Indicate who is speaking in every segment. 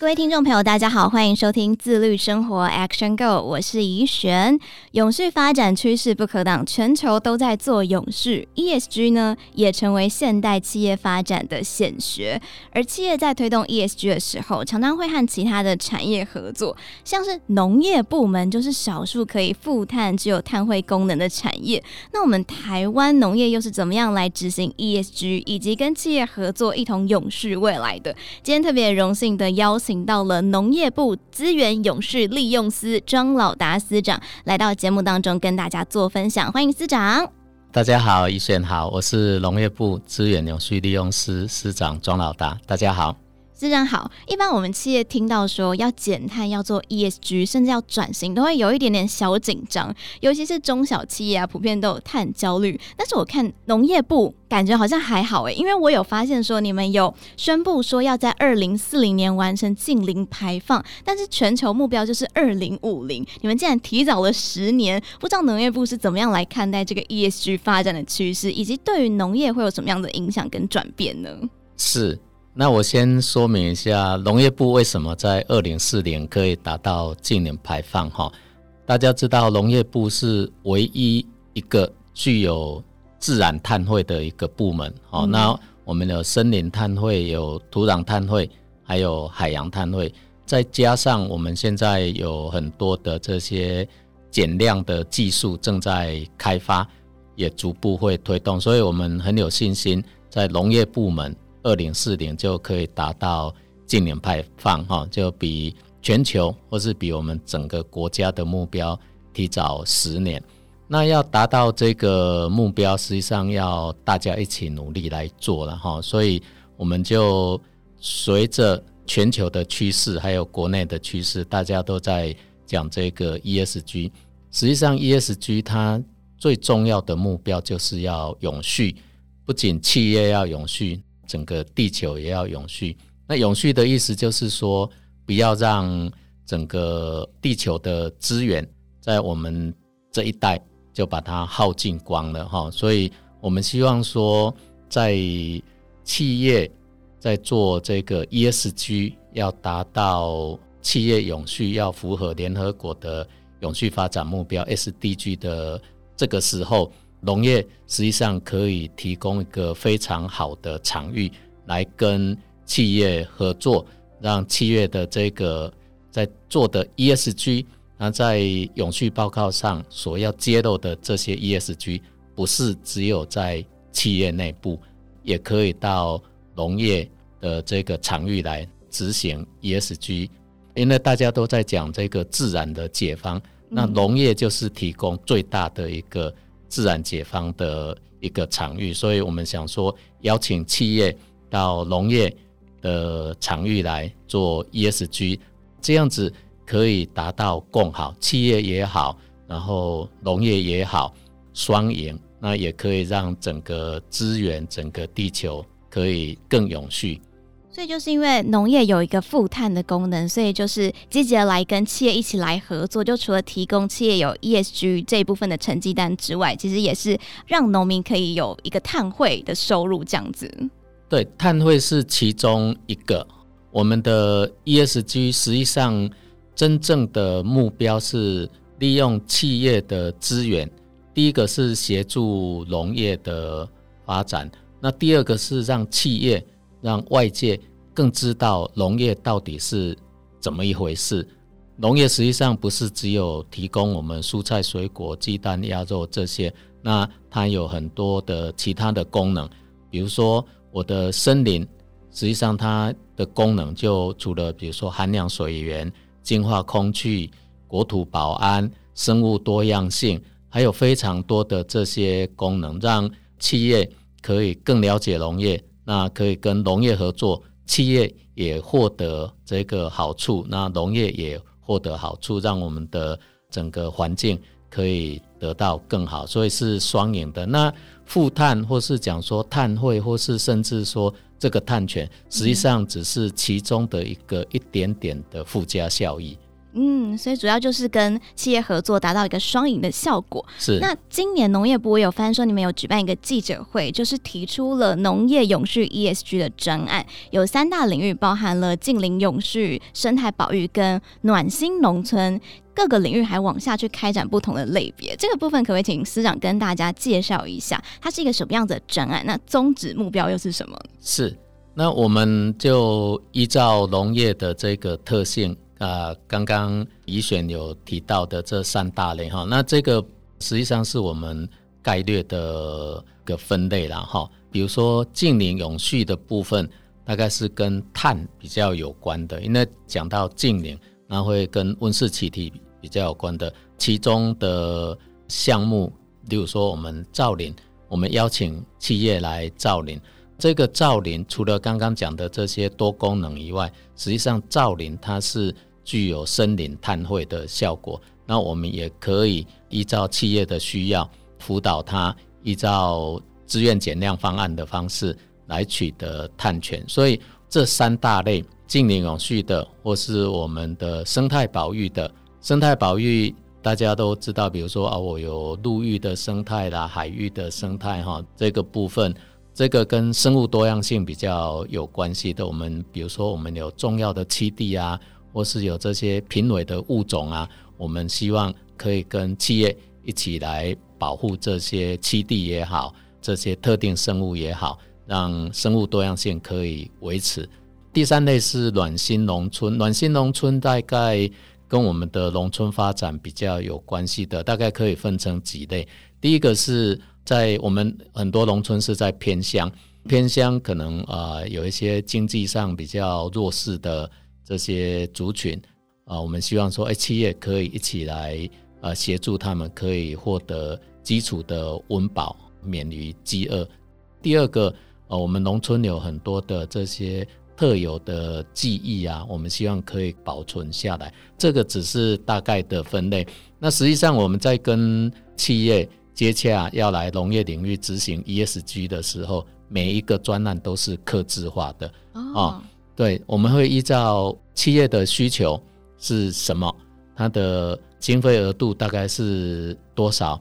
Speaker 1: 各位听众朋友，大家好，欢迎收听自律生活 Action Go，我是怡璇。永续发展趋势不可挡，全球都在做永续，ESG 呢也成为现代企业发展的显学。而企业在推动 ESG 的时候，常常会和其他的产业合作，像是农业部门就是少数可以负碳、只有碳汇功能的产业。那我们台湾农业又是怎么样来执行 ESG，以及跟企业合作一同永续未来的？今天特别荣幸的邀。请到了农业部资源永续利用司庄老达司长来到节目当中跟大家做分享，欢迎司长。
Speaker 2: 大家好，怡璇好，我是农业部资源永续利用司司长庄老达，大家好。
Speaker 1: 司长好，一般我们企业听到说要减碳、要做 ESG，甚至要转型，都会有一点点小紧张。尤其是中小企业啊，普遍都有碳焦虑。但是我看农业部感觉好像还好诶，因为我有发现说你们有宣布说要在二零四零年完成净零排放，但是全球目标就是二零五零，你们竟然提早了十年。不知道农业部是怎么样来看待这个 ESG 发展的趋势，以及对于农业会有什么样的影响跟转变呢？
Speaker 2: 是。那我先说明一下，农业部为什么在二零四零可以达到净零排放？哈，大家知道农业部是唯一一个具有自然碳汇的一个部门。好，那我们有森林碳汇，有土壤碳汇，还有海洋碳汇，再加上我们现在有很多的这些减量的技术正在开发，也逐步会推动，所以我们很有信心在农业部门。二零四零就可以达到净零排放，哈，就比全球或是比我们整个国家的目标提早十年。那要达到这个目标，实际上要大家一起努力来做了，哈。所以我们就随着全球的趋势，还有国内的趋势，大家都在讲这个 ESG。实际上，ESG 它最重要的目标就是要永续，不仅企业要永续。整个地球也要永续。那永续的意思就是说，不要让整个地球的资源在我们这一代就把它耗尽光了哈。所以我们希望说，在企业在做这个 ESG 要达到企业永续，要符合联合国的永续发展目标 SDG 的这个时候。农业实际上可以提供一个非常好的场域，来跟企业合作，让企业的这个在做的 ESG，那在永续报告上所要揭露的这些 ESG，不是只有在企业内部，也可以到农业的这个场域来执行 ESG。因为大家都在讲这个自然的解放，那农业就是提供最大的一个。自然解放的一个场域，所以我们想说，邀请企业到农业的场域来做 ESG，这样子可以达到共好，企业也好，然后农业也好，双赢，那也可以让整个资源、整个地球可以更永续。
Speaker 1: 所以就是因为农业有一个负碳的功能，所以就是积极的来跟企业一起来合作。就除了提供企业有 ESG 这一部分的成绩单之外，其实也是让农民可以有一个碳汇的收入，这样子。
Speaker 2: 对，碳汇是其中一个。我们的 ESG 实际上真正的目标是利用企业的资源，第一个是协助农业的发展，那第二个是让企业。让外界更知道农业到底是怎么一回事。农业实际上不是只有提供我们蔬菜、水果、鸡蛋、鸭肉这些，那它有很多的其他的功能。比如说，我的森林，实际上它的功能就除了比如说涵养水源、净化空气、国土保安、生物多样性，还有非常多的这些功能，让企业可以更了解农业。那可以跟农业合作，企业也获得这个好处，那农业也获得好处，让我们的整个环境可以得到更好，所以是双赢的。那负碳或是讲说碳汇，或是甚至说这个碳权，实际上只是其中的一个一点点的附加效益。
Speaker 1: 所以主要就是跟企业合作，达到一个双赢的效果。
Speaker 2: 是。
Speaker 1: 那今年农业部我有发现说，你们有举办一个记者会，就是提出了农业永续 ESG 的专案，有三大领域，包含了近邻永续、生态保育跟暖心农村，各个领域还往下去开展不同的类别。这个部分可不可以请司长跟大家介绍一下，它是一个什么样子的专案？那宗旨目标又是什么？
Speaker 2: 是。那我们就依照农业的这个特性。啊，刚刚宜选有提到的这三大类哈，那这个实际上是我们概略的个分类了哈。比如说近零永续的部分，大概是跟碳比较有关的，因为讲到近零，那会跟温室气体比较有关的。其中的项目，例如说我们造林，我们邀请企业来造林。这个造林除了刚刚讲的这些多功能以外，实际上造林它是。具有森林碳汇的效果，那我们也可以依照企业的需要辅导它，依照自愿减量方案的方式来取得碳权。所以这三大类净零永续的，或是我们的生态保育的，生态保育大家都知道，比如说啊，我有陆域的生态啦，海域的生态哈，这个部分，这个跟生物多样性比较有关系的。我们比如说，我们有重要的栖地啊。或是有这些濒危的物种啊，我们希望可以跟企业一起来保护这些栖地也好，这些特定生物也好，让生物多样性可以维持。第三类是暖心农村，暖心农村大概跟我们的农村发展比较有关系的，大概可以分成几类。第一个是在我们很多农村是在偏乡，偏乡可能啊、呃、有一些经济上比较弱势的。这些族群啊，我们希望说，哎，企业可以一起来呃协助他们，可以获得基础的温饱，免于饥饿。第二个，呃，我们农村有很多的这些特有的技艺啊，我们希望可以保存下来。这个只是大概的分类。那实际上我们在跟企业接洽，要来农业领域执行 ESG 的时候，每一个专案都是客制化的啊。对，我们会依照企业的需求是什么，它的经费额度大概是多少。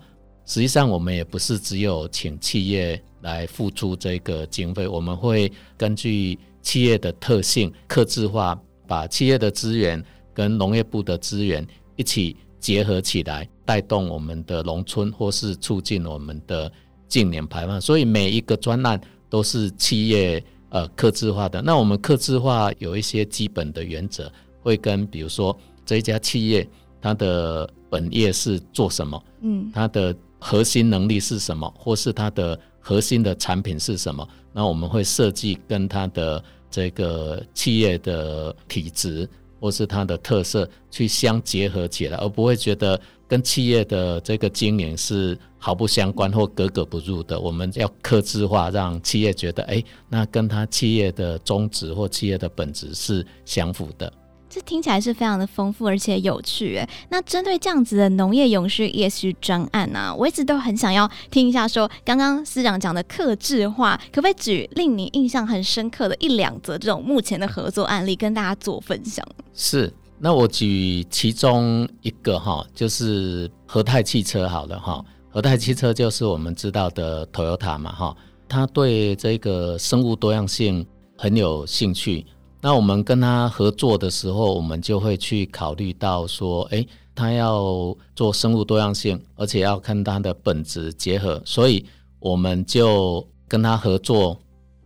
Speaker 2: 实际上，我们也不是只有请企业来付出这个经费，我们会根据企业的特性，客制化，把企业的资源跟农业部的资源一起结合起来，带动我们的农村，或是促进我们的近年排放。所以，每一个专案都是企业。呃，客制化的，那我们客制化有一些基本的原则，会跟比如说这一家企业它的本业是做什么，嗯，它的核心能力是什么，或是它的核心的产品是什么，那我们会设计跟它的这个企业的体质或是它的特色去相结合起来，而不会觉得跟企业的这个经营是。毫不相关或格格不入的，我们要克制化，让企业觉得，哎，那跟他企业的宗旨或企业的本质是相符的。
Speaker 1: 这听起来是非常的丰富而且有趣。哎，那针对这样子的农业永续 ESG 专案呢、啊，我一直都很想要听一下说，说刚刚司长讲的克制化，可不可以举令你印象很深刻的一两则这种目前的合作案例，跟大家做分享？
Speaker 2: 是，那我举其中一个哈，就是和泰汽车好了哈。和泰汽车就是我们知道的 Toyota 嘛，哈，他对这个生物多样性很有兴趣。那我们跟他合作的时候，我们就会去考虑到说，诶，他要做生物多样性，而且要跟他的本质结合，所以我们就跟他合作，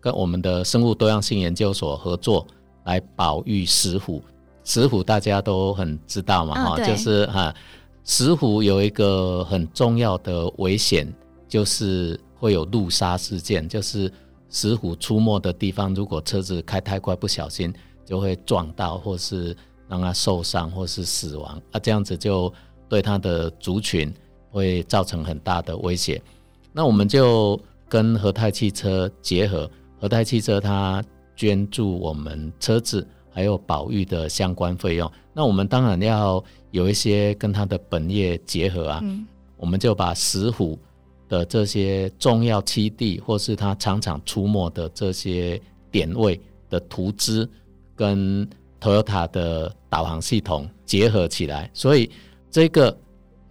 Speaker 2: 跟我们的生物多样性研究所合作来保育石虎。石虎大家都很知道嘛，哈、哦，就是哈。石虎有一个很重要的危险，就是会有路杀事件。就是石虎出没的地方，如果车子开太快，不小心就会撞到，或是让它受伤，或是死亡。啊，这样子就对它的族群会造成很大的威胁。那我们就跟和泰汽车结合，和泰汽车它捐助我们车子还有保育的相关费用。那我们当然要。有一些跟它的本业结合啊，嗯、我们就把石虎的这些重要栖地，或是它常常出没的这些点位的图资跟 Toyota 的导航系统结合起来，所以这个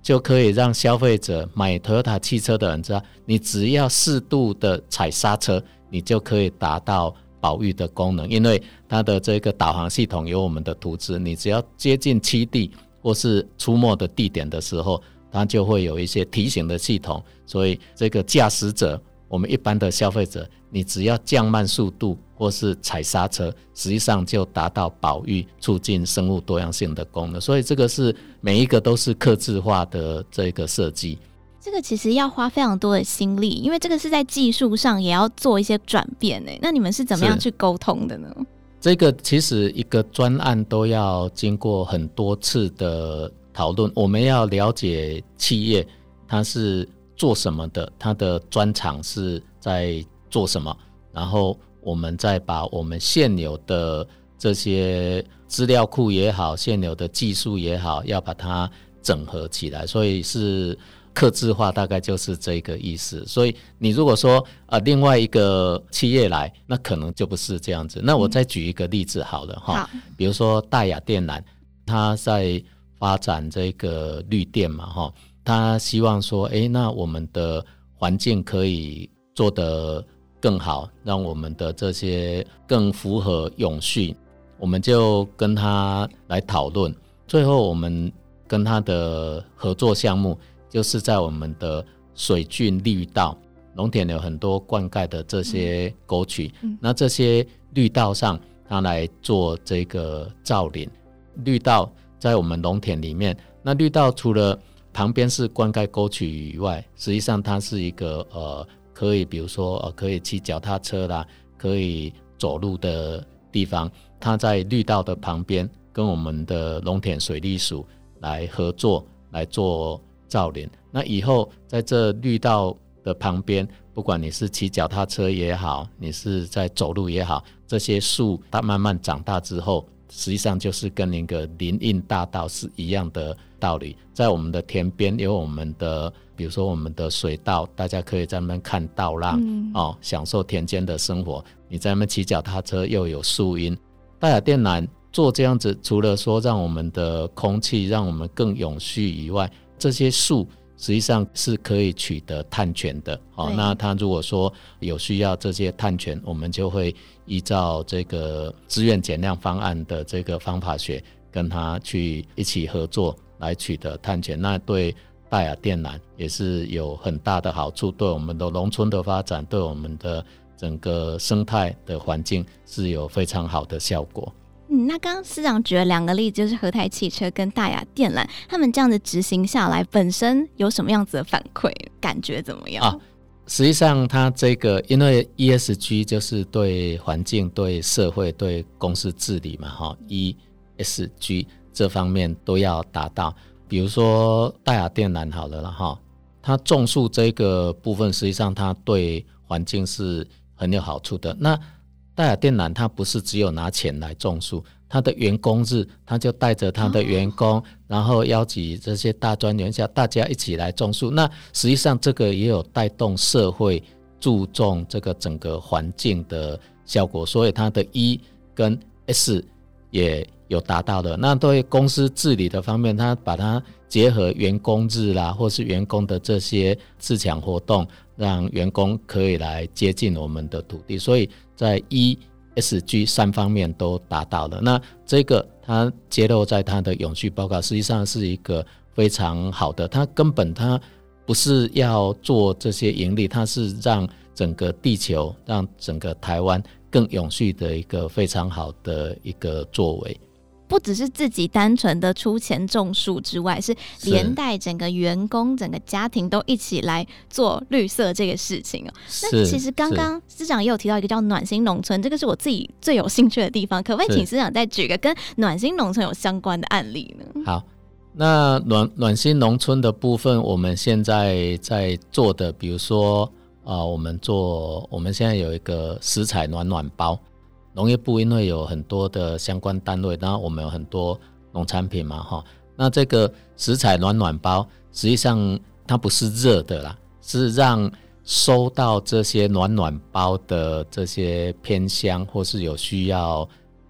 Speaker 2: 就可以让消费者买 Toyota 汽车的人知道，你只要适度的踩刹车，你就可以达到保育的功能，因为它的这个导航系统有我们的图纸，你只要接近栖地或是出没的地点的时候，它就会有一些提醒的系统，所以这个驾驶者。我们一般的消费者，你只要降慢速度或是踩刹车，实际上就达到保育、促进生物多样性的功能。所以这个是每一个都是客制化的这个设计。
Speaker 1: 这个其实要花非常多的心力，因为这个是在技术上也要做一些转变诶。那你们是怎么样去沟通的呢？
Speaker 2: 这个其实一个专案都要经过很多次的讨论，我们要了解企业它是。做什么的？它的专长是在做什么？然后我们再把我们现有的这些资料库也好，现有的技术也好，要把它整合起来。所以是客制化，大概就是这个意思。所以你如果说呃，另外一个企业来，那可能就不是这样子。那我再举一个例子好了哈，
Speaker 1: 好，
Speaker 2: 比如说大雅电缆，它在发展这个绿电嘛哈。他希望说：“哎，那我们的环境可以做得更好，让我们的这些更符合永续。”我们就跟他来讨论。最后，我们跟他的合作项目就是在我们的水郡绿道，农田有很多灌溉的这些沟渠，那这些绿道上，它来做这个造林。绿道在我们农田里面，那绿道除了旁边是灌溉沟渠以外，实际上它是一个呃，可以比如说呃，可以骑脚踏车啦，可以走路的地方。它在绿道的旁边，跟我们的农田水利署来合作来做造林。那以后在这绿道的旁边，不管你是骑脚踏车也好，你是在走路也好，这些树它慢慢长大之后，实际上就是跟那个林荫大道是一样的。道理，在我们的田边有我们的，比如说我们的水稻，大家可以在那边看稻浪、嗯、哦，享受田间的生活。你在那边骑脚踏车又有树荫。大亚电缆做这样子，除了说让我们的空气让我们更永续以外，这些树实际上是可以取得碳权的。好、哦，那他如果说有需要这些碳权，我们就会依照这个自愿减量方案的这个方法学，跟他去一起合作。来取得碳权，那对大亚电缆也是有很大的好处，对我们的农村的发展，对我们的整个生态的环境是有非常好的效果。
Speaker 1: 嗯，那刚刚司长举了两个例子，就是和泰汽车跟大亚电缆，他们这样子执行下来，本身有什么样子的反馈？感觉怎么样？啊，
Speaker 2: 实际上，它这个因为 ESG 就是对环境、对社会、对公司治理嘛，哈，ESG。这方面都要达到，比如说大亚电缆好了了哈，它种树这个部分，实际上它对环境是很有好处的。那戴尔电缆它不是只有拿钱来种树，它的员工日，它就带着它的员工，然后邀集这些大专院校，大家一起来种树。那实际上这个也有带动社会注重这个整个环境的效果，所以它的 E 跟 S 也。有达到的，那对公司治理的方面，他把它结合员工日啦，或是员工的这些自强活动，让员工可以来接近我们的土地，所以在 E、S、G 三方面都达到了。那这个它揭露在它的永续报告，实际上是一个非常好的，它根本它不是要做这些盈利，它是让整个地球、让整个台湾更永续的一个非常好的一个作为。
Speaker 1: 不只是自己单纯的出钱种树之外，是连带整个员工、整个家庭都一起来做绿色这个事情哦。那其实刚刚司长也有提到一个叫暖心农村，这个是我自己最有兴趣的地方。可不可以请司长再举个跟暖心农村有相关的案例呢？
Speaker 2: 好，那暖暖心农村的部分，我们现在在做的，比如说啊、呃，我们做我们现在有一个食材暖暖包。农业部因为有很多的相关单位，然后我们有很多农产品嘛，哈，那这个食材暖暖包，实际上它不是热的啦，是让收到这些暖暖包的这些偏乡或是有需要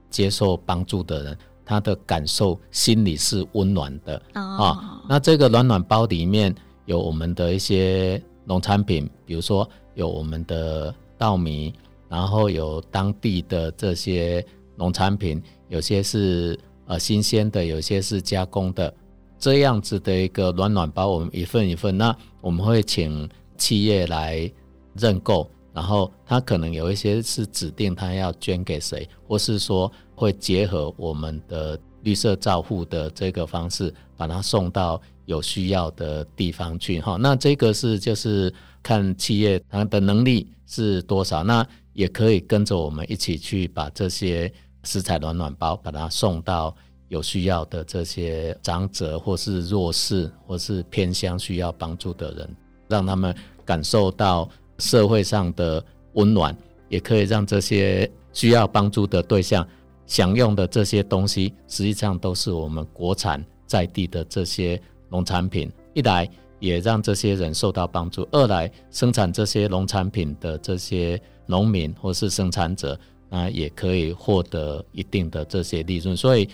Speaker 2: 接受帮助的人，他的感受心里是温暖的啊、
Speaker 1: 哦
Speaker 2: 哦。那这个暖暖包里面有我们的一些农产品，比如说有我们的稻米，然后有当地的这些农产品，有些是呃新鲜的，有些是加工的，这样子的一个暖暖包，我们一份一份，那我们会请企业来认购。然后他可能有一些是指定他要捐给谁，或是说会结合我们的绿色照护的这个方式，把它送到有需要的地方去哈。那这个是就是看企业它的能力是多少，那也可以跟着我们一起去把这些食材暖暖包，把它送到有需要的这些长者或是弱势或是偏乡需要帮助的人，让他们感受到。社会上的温暖，也可以让这些需要帮助的对象享用的这些东西，实际上都是我们国产在地的这些农产品。一来也让这些人受到帮助，二来生产这些农产品的这些农民或是生产者，那也可以获得一定的这些利润。所以，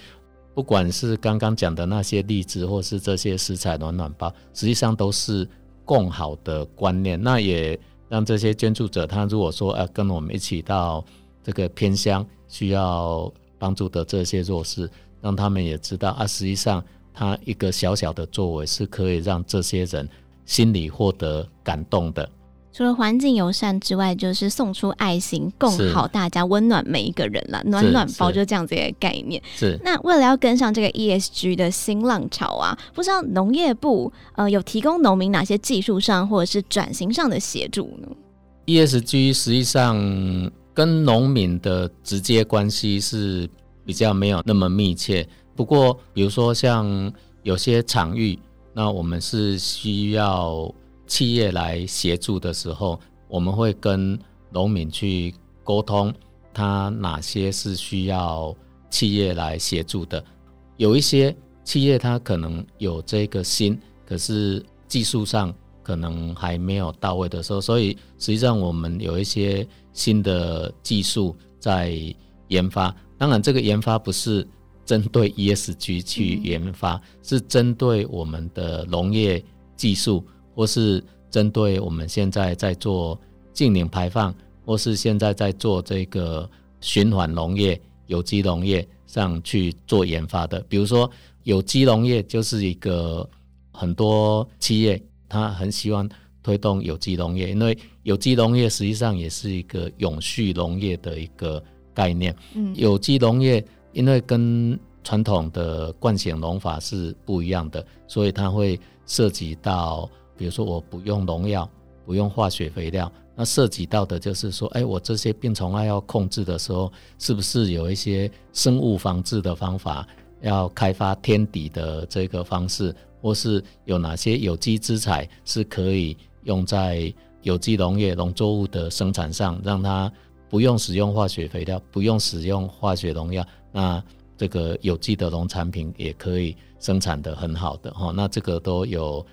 Speaker 2: 不管是刚刚讲的那些例子，或是这些食材暖暖包，实际上都是共好的观念。那也。让这些捐助者，他如果说，呃，跟我们一起到这个偏乡需要帮助的这些弱势，让他们也知道啊，实际上他一个小小的作为是可以让这些人心里获得感动的。
Speaker 1: 除了环境友善之外，就是送出爱心，共好大家，温暖每一个人啦。暖暖包就这样子一个概念。
Speaker 2: 是。
Speaker 1: 那为了要跟上这个 ESG 的新浪潮啊，不知道农业部呃有提供农民哪些技术上或者是转型上的协助呢
Speaker 2: ？ESG 实际上跟农民的直接关系是比较没有那么密切。不过，比如说像有些场域，那我们是需要。企业来协助的时候，我们会跟农民去沟通，他哪些是需要企业来协助的。有一些企业他可能有这个心，可是技术上可能还没有到位的时候，所以实际上我们有一些新的技术在研发。当然，这个研发不是针对 ESG 去研发，是针对我们的农业技术。或是针对我们现在在做净零排放，或是现在在做这个循环农业、有机农业上去做研发的。比如说，有机农业就是一个很多企业他很希望推动有机农业，因为有机农业实际上也是一个永续农业的一个概念。嗯，有机农业因为跟传统的惯性农法是不一样的，所以它会涉及到。比如说，我不用农药，不用化学肥料，那涉及到的就是说，哎，我这些病虫害要控制的时候，是不是有一些生物防治的方法，要开发天敌的这个方式，或是有哪些有机资材是可以用在有机农业农作物的生产上，让它不用使用化学肥料，不用使用化学农药，那这个有机的农产品也可以生产得很好的哈，那这个都有。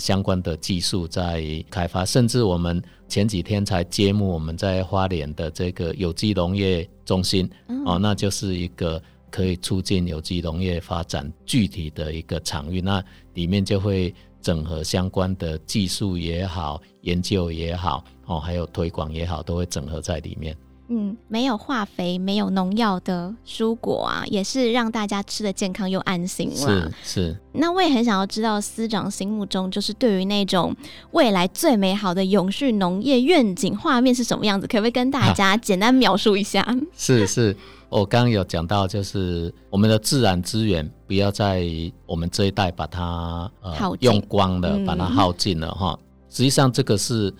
Speaker 2: 相关的技术在开发，甚至我们前几天才揭幕我们在花莲的这个有机农业中心，嗯、哦，那就是一个可以促进有机农业发展具体的一个场域，那里面就会整合相关的技术也好、研究也好，哦，还有推广也好，都会整合在里面。
Speaker 1: 嗯，没有化肥、没有农药的蔬果啊，也是让大家吃的健康又安心了。
Speaker 2: 是是。
Speaker 1: 那我也很想要知道司长心目中就是对于那种未来最美好的永续农业愿景画面是什么样子？可不可以跟大家简单描述一下？
Speaker 2: 是是，我刚刚有讲到，就是我们的自然资源不要在我们这一代把它呃用光了，把它耗尽了哈。嗯、实际上，这个是。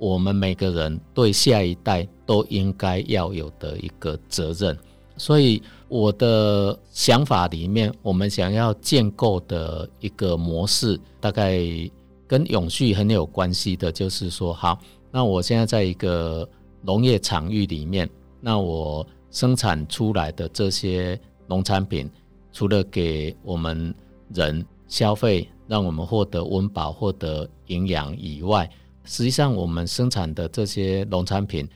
Speaker 2: 我们每个人对下一代都应该要有的一个责任，所以我的想法里面，我们想要建构的一个模式，大概跟永续很有关系的，就是说，好，那我现在在一个农业场域里面，那我生产出来的这些农产品，除了给我们人消费，让我们获得温饱、获得营养以外，实际上，我们生产的这些农产品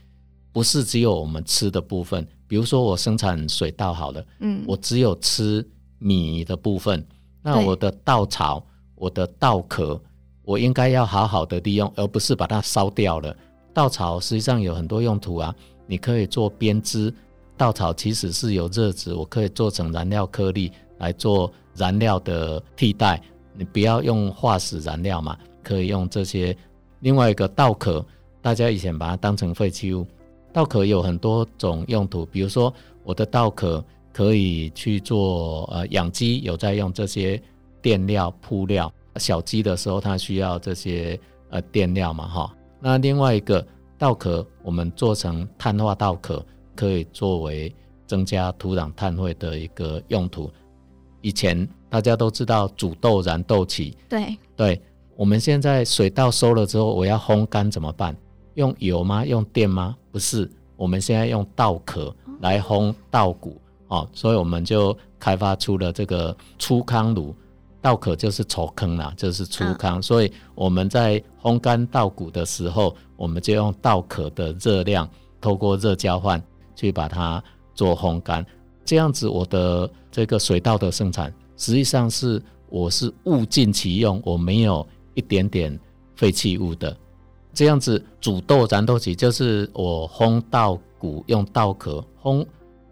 Speaker 2: 不是只有我们吃的部分。比如说我生产水稻好了，
Speaker 1: 嗯，
Speaker 2: 我只有吃米的部分，那我的稻草、我的稻壳，我应该要好好的利用，而不是把它烧掉了。稻草实际上有很多用途啊，你可以做编织。稻草其实是有热值，我可以做成燃料颗粒来做燃料的替代。你不要用化石燃料嘛，可以用这些。另外一个稻壳，大家以前把它当成废弃物。稻壳有很多种用途，比如说我的稻壳可以去做呃养鸡，有在用这些垫料铺料。小鸡的时候，它需要这些呃垫料嘛哈。那另外一个稻壳，我们做成碳化稻壳，可以作为增加土壤碳汇的一个用途。以前大家都知道煮豆燃豆萁，
Speaker 1: 对
Speaker 2: 对，我们现在水稻收了之后，我要烘干怎么办？用油吗？用电吗？不是，我们现在用稻壳来烘稻谷哦，所以我们就开发出了这个粗糠炉，稻壳就是丑坑啦，就是粗糠，所以我们在烘干稻谷的时候，我们就用稻壳的热量，透过热交换去把它做烘干，这样子我的这个水稻的生产，实际上是我是物尽其用，我没有一点点废弃物的。这样子煮豆燃豆萁，就是我烘稻谷用稻壳烘，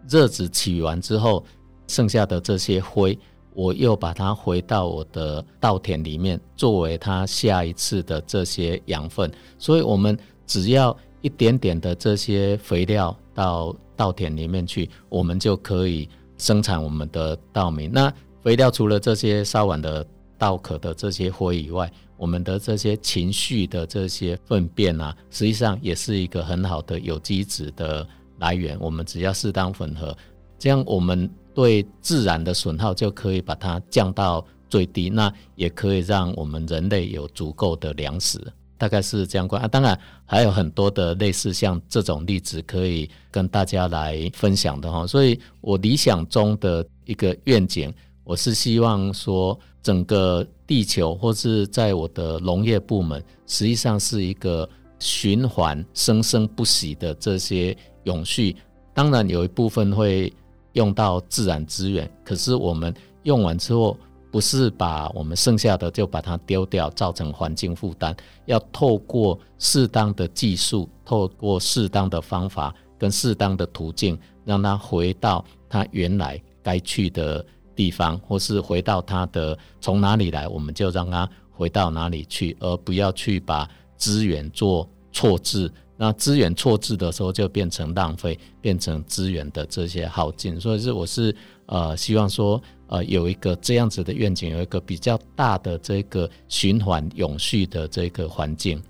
Speaker 2: 热值起完之后，剩下的这些灰，我又把它回到我的稻田里面，作为它下一次的这些养分。所以，我们只要一点点的这些肥料到稻田里面去，我们就可以生产我们的稻米。那肥料除了这些烧完的稻壳的这些灰以外，我们的这些情绪的这些粪便啊，实际上也是一个很好的有机质的来源。我们只要适当混合，这样我们对自然的损耗就可以把它降到最低。那也可以让我们人类有足够的粮食，大概是这样关啊。当然还有很多的类似像这种例子可以跟大家来分享的哈。所以我理想中的一个愿景，我是希望说。整个地球，或是在我的农业部门，实际上是一个循环、生生不息的这些永续。当然，有一部分会用到自然资源，可是我们用完之后，不是把我们剩下的就把它丢掉，造成环境负担。要透过适当的技术，透过适当的方法跟适当的途径，让它回到它原来该去的地方，或是回到它的从哪里来，我们就让它回到哪里去，而不要去把资源做错置。那资源错置的时候，就变成浪费，变成资源的这些耗尽。所以是我是呃希望说呃有一个这样子的愿景，有一个比较大的这个循环永续的这个环境。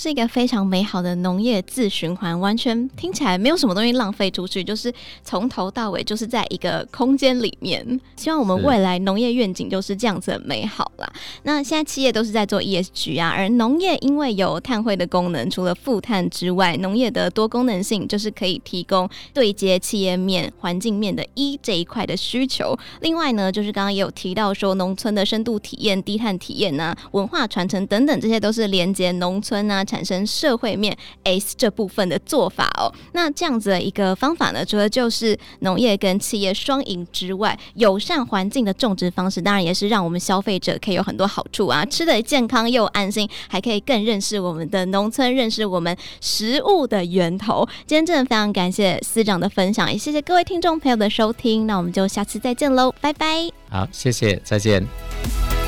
Speaker 1: 这是一个非常美好的农业自循环，完全听起来没有什么东西浪费出去，就是从头到尾就是在一个空间里面。希望我们未来农业愿景就是这样子的美好啦。那现在企业都是在做 ESG 啊，而农业因为有碳汇的功能，除了负碳之外，农业的多功能性就是可以提供对接企业面、环境面的 E 这一块的需求。另外呢，就是刚刚也有提到说，农村的深度体验、低碳体验啊，文化传承等等，这些都是连接农村啊。产生社会面 S 这部分的做法哦，那这样子的一个方法呢，除了就是农业跟企业双赢之外，友善环境的种植方式，当然也是让我们消费者可以有很多好处啊，吃的健康又安心，还可以更认识我们的农村，认识我们食物的源头。今天真的非常感谢司长的分享，也谢谢各位听众朋友的收听，那我们就下次再见喽，拜拜。
Speaker 2: 好，谢谢，再见。